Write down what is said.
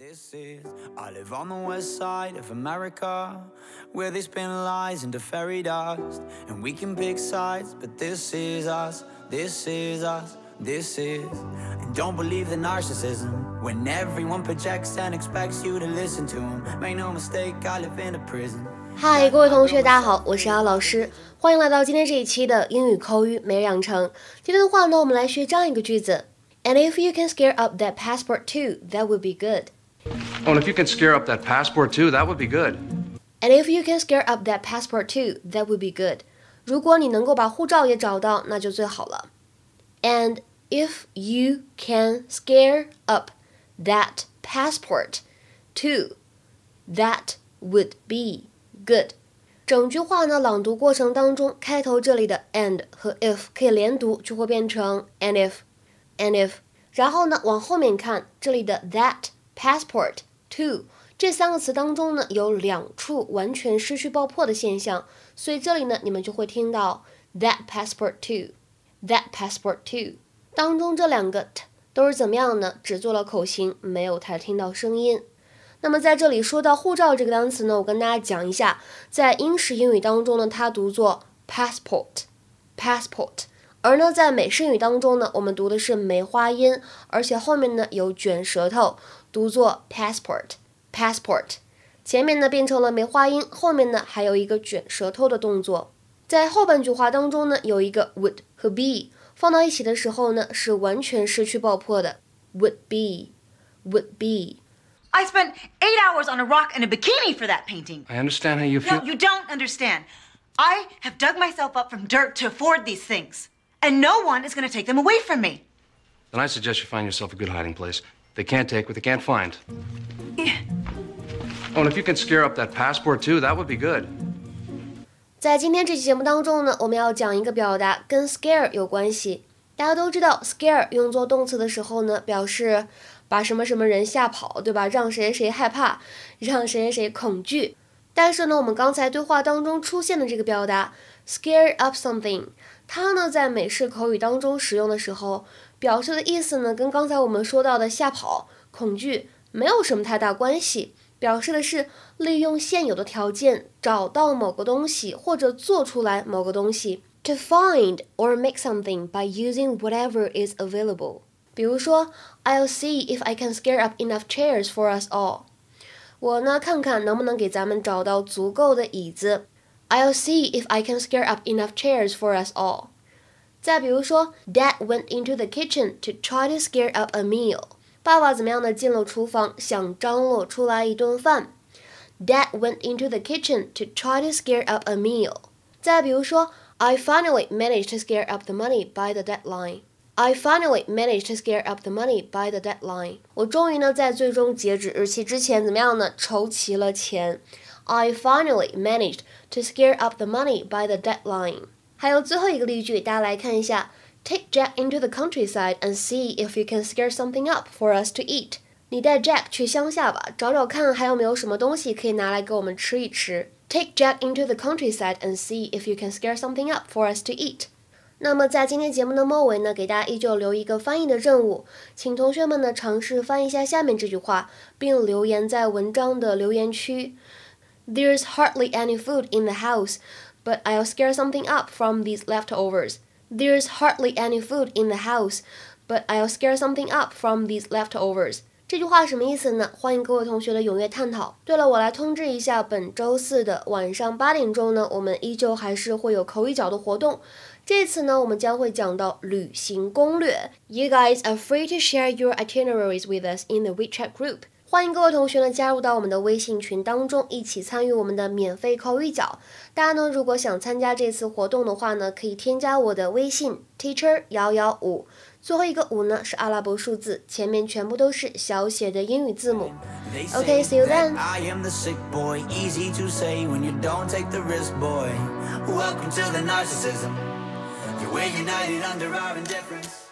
This is, I live on the west side of America, where they spin lies into fairy dust, and we can pick sides, but this is us, this is us, this is. And don't believe the narcissism, when everyone projects and expects you to listen to them. Make no mistake, I live in a prison. 嗨，各位同学，大家好，我是姚老师，欢迎来到今天这一期的英语口语每日养成。今天的话呢，我们来学这样一个句子：And if you can scare up that passport too, that would be good. Oh, and if you can scare up that passport too, that would be good. And if you can scare up that passport too, that would be good. 如果你能够把护照也找到，那就最好了。And if you can scare up that passport too, that would be good. 整句话呢，朗读过程当中，开头这里的 and 和 if 可以连读，就会变成 and if，and if。然后呢，往后面看，这里的 that。 Passport to 这三个词当中呢，有两处完全失去爆破的现象，所以这里呢，你们就会听到 that passport to，that passport to 当中这两个 t 都是怎么样呢？只做了口型，没有太听到声音。那么在这里说到护照这个单词呢，我跟大家讲一下，在英式英语当中呢，它读作 passport，passport，而呢在美式英语当中呢，我们读的是梅花音，而且后面呢有卷舌头。读作 passport，passport，前面呢变成了梅花音，后面呢还有一个卷舌头的动作。在后半句话当中呢，有一个 would 和 be 放到一起的时候呢，是完全失去爆破的。would be，would be。I spent eight hours on a rock in a bikini for that painting. I understand how you feel. No, you don't understand. I have dug myself up from dirt to afford these things, And no one is going to take them away from me. Then I suggest you find yourself a good hiding place. They can't take what they can't find. Yeah. Oh, and if you can scare up that passport too, that would be good. 在今天这期节目当中呢，我们要讲一个表达跟 scare 有关系。大家都知道，scare 用作动词的时候呢，表示把什么什么人吓跑，对吧？让谁谁害怕，让谁谁恐惧。但是呢，我们刚才对话当中出现的这个表达 scare up something，它呢在美式口语当中使用的时候。表示的意思呢，跟刚才我们说到的吓跑、恐惧没有什么太大关系。表示的是利用现有的条件找到某个东西，或者做出来某个东西。To find or make something by using whatever is available。比如说，I'll see if I can scare up enough chairs for us all。我呢，看看能不能给咱们找到足够的椅子。I'll see if I can scare up enough chairs for us all。再比如说，Dad went into the kitchen to try to scare up a meal。爸爸怎么样呢？进了厨房，想张罗出来一顿饭。Dad went into the kitchen to try to scare up a meal。再比如说，I finally managed to scare up the money by the deadline。I finally managed to scare up the money by the deadline。我终于呢，在最终截止日期之前怎么样呢？筹齐了钱。 I finally managed to scare up the money by the deadline。还有最后一个例句，大家来看一下：Take Jack into the countryside and see if you can scare something up for us to eat。你带 Jack 去乡下吧，找找看还有没有什么东西可以拿来给我们吃一吃。Take Jack into the countryside and see if you can scare something up for us to eat。那么在今天节目的末尾呢，给大家依旧留一个翻译的任务，请同学们呢尝试翻译一下下面这句话，并留言在文章的留言区。There's hardly any food in the house but I'll scare something up from these leftovers. There's hardly any food in the house, but I'll scare something up from these leftovers. 这句话什么意思呢？欢迎各位同学的踊跃探讨。对了，我来通知一下，本周四的晚上八点钟呢，我们依旧还是会有口语角的活动。这次呢，我们将会讲到旅行攻略。You guys are free to share your itineraries with us in the WeChat group. 欢迎各位同学呢加入到我们的微信群当中，一起参与我们的免费口语角。大家呢如果想参加这次活动的话呢，可以添加我的微信 teacher 幺幺五，最后一个五呢是阿拉伯数字，前面全部都是小写的英语字母。OK，see you then。You're united under our indifference.